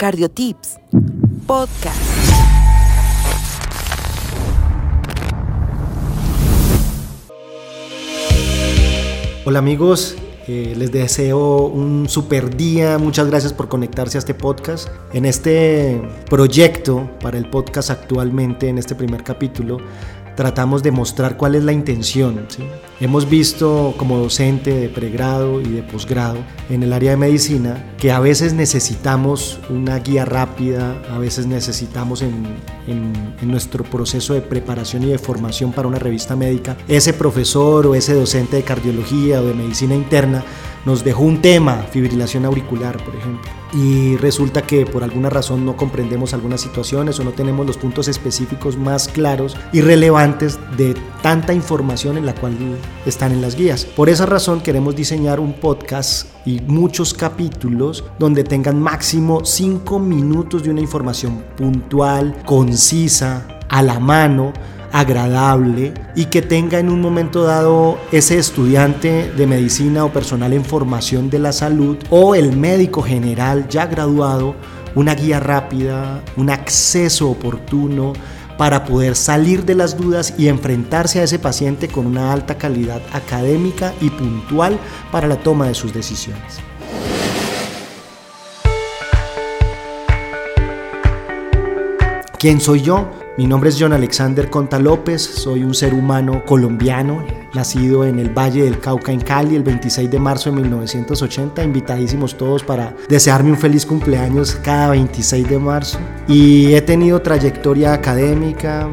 Cardiotips, podcast. Hola amigos, eh, les deseo un super día, muchas gracias por conectarse a este podcast. En este proyecto para el podcast actualmente, en este primer capítulo, tratamos de mostrar cuál es la intención. Hemos visto como docente de pregrado y de posgrado en el área de medicina que a veces necesitamos una guía rápida, a veces necesitamos en, en nuestro proceso de preparación y de formación para una revista médica, ese profesor o ese docente de cardiología o de medicina interna nos dejó un tema, fibrilación auricular, por ejemplo, y resulta que por alguna razón no comprendemos algunas situaciones o no tenemos los puntos específicos más claros y relevantes de tanta información en la cual están en las guías. Por esa razón queremos diseñar un podcast y muchos capítulos donde tengan máximo 5 minutos de una información puntual, concisa, a la mano, agradable y que tenga en un momento dado ese estudiante de medicina o personal en formación de la salud o el médico general ya graduado una guía rápida, un acceso oportuno para poder salir de las dudas y enfrentarse a ese paciente con una alta calidad académica y puntual para la toma de sus decisiones. ¿Quién soy yo? Mi nombre es John Alexander Conta López, soy un ser humano colombiano, nacido en el Valle del Cauca en Cali el 26 de marzo de 1980, invitadísimos todos para desearme un feliz cumpleaños cada 26 de marzo. Y he tenido trayectoria académica,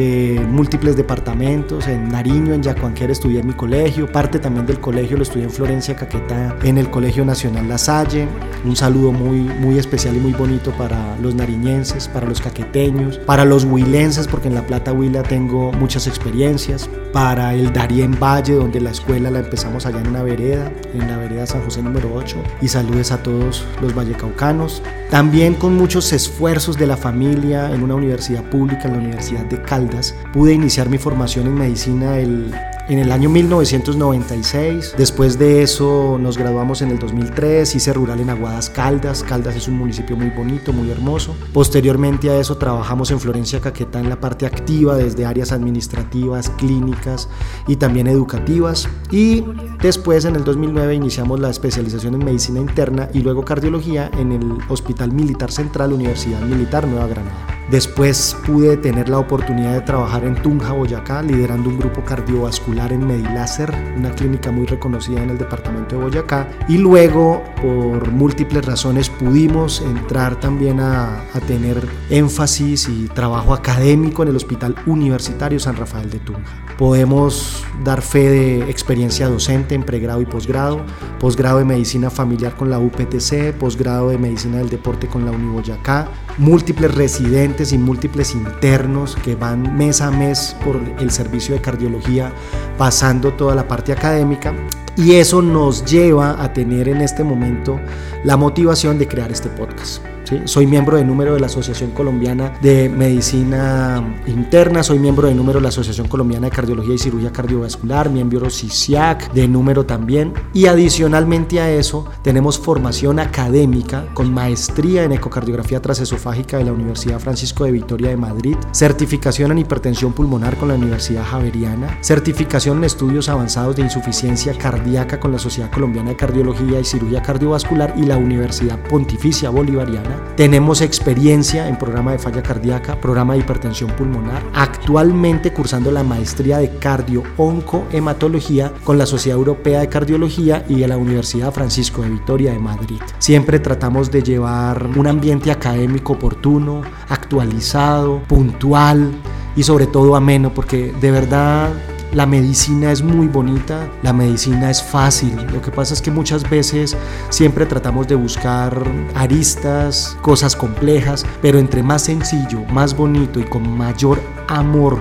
de múltiples departamentos. En Nariño, en Yacuanquera estudié en mi colegio. Parte también del colegio lo estudié en Florencia, Caquetá, en el Colegio Nacional La Salle. Un saludo muy, muy especial y muy bonito para los nariñenses, para los caqueteños, para los huilenses, porque en La Plata Huila tengo muchas experiencias. Para el Darién Valle, donde la escuela la empezamos allá en una vereda, en la vereda San José número 8. Y saludes a todos los vallecaucanos. También con muchos esfuerzos de la familia en una universidad pública, en la Universidad de Caldas Pude iniciar mi formación en medicina el en el año 1996. Después de eso nos graduamos en el 2003, hice rural en Aguadas Caldas. Caldas es un municipio muy bonito, muy hermoso. Posteriormente a eso trabajamos en Florencia Caquetá en la parte activa, desde áreas administrativas, clínicas y también educativas. Y después en el 2009 iniciamos la especialización en medicina interna y luego cardiología en el Hospital Militar Central, Universidad Militar Nueva Granada. Después pude tener la oportunidad de trabajar en Tunja, Boyacá, liderando un grupo cardiovascular en Mediláser, una clínica muy reconocida en el departamento de Boyacá. Y luego, por múltiples razones, pudimos entrar también a, a tener énfasis y trabajo académico en el Hospital Universitario San Rafael de Tunja. Podemos dar fe de experiencia docente en pregrado y posgrado, posgrado de medicina familiar con la UPTC, posgrado de medicina del deporte con la Uniboyacá, múltiples residentes y múltiples internos que van mes a mes por el servicio de cardiología pasando toda la parte académica y eso nos lleva a tener en este momento la motivación de crear este podcast. Soy miembro de número de la Asociación Colombiana de Medicina Interna, soy miembro de número de la Asociación Colombiana de Cardiología y Cirugía Cardiovascular, miembro CISIAC de número también. Y adicionalmente a eso, tenemos formación académica con maestría en ecocardiografía transesofágica de la Universidad Francisco de Vitoria de Madrid, certificación en hipertensión pulmonar con la Universidad Javeriana, certificación en estudios avanzados de insuficiencia cardíaca con la Sociedad Colombiana de Cardiología y Cirugía Cardiovascular y la Universidad Pontificia Bolivariana tenemos experiencia en programa de falla cardíaca, programa de hipertensión pulmonar, actualmente cursando la maestría de cardio-onco-hematología con la Sociedad Europea de Cardiología y de la Universidad Francisco de Vitoria de Madrid. Siempre tratamos de llevar un ambiente académico oportuno, actualizado, puntual y sobre todo ameno, porque de verdad la medicina es muy bonita, la medicina es fácil. Lo que pasa es que muchas veces siempre tratamos de buscar aristas, cosas complejas, pero entre más sencillo, más bonito y con mayor amor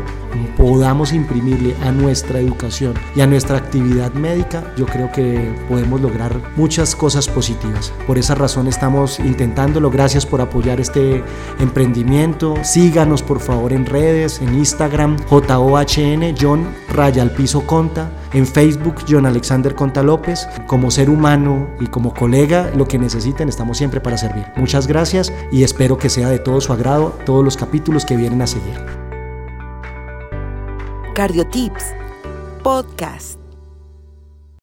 podamos imprimirle a nuestra educación y a nuestra actividad médica, yo creo que podemos lograr muchas cosas positivas. Por esa razón estamos intentándolo. Gracias por apoyar este emprendimiento. Síganos por favor en redes, en Instagram, JOHN, John Raya al Piso Conta, en Facebook, John Alexander Conta López. Como ser humano y como colega, lo que necesiten, estamos siempre para servir. Muchas gracias y espero que sea de todo su agrado todos los capítulos que vienen a seguir. Cardiotips Podcast.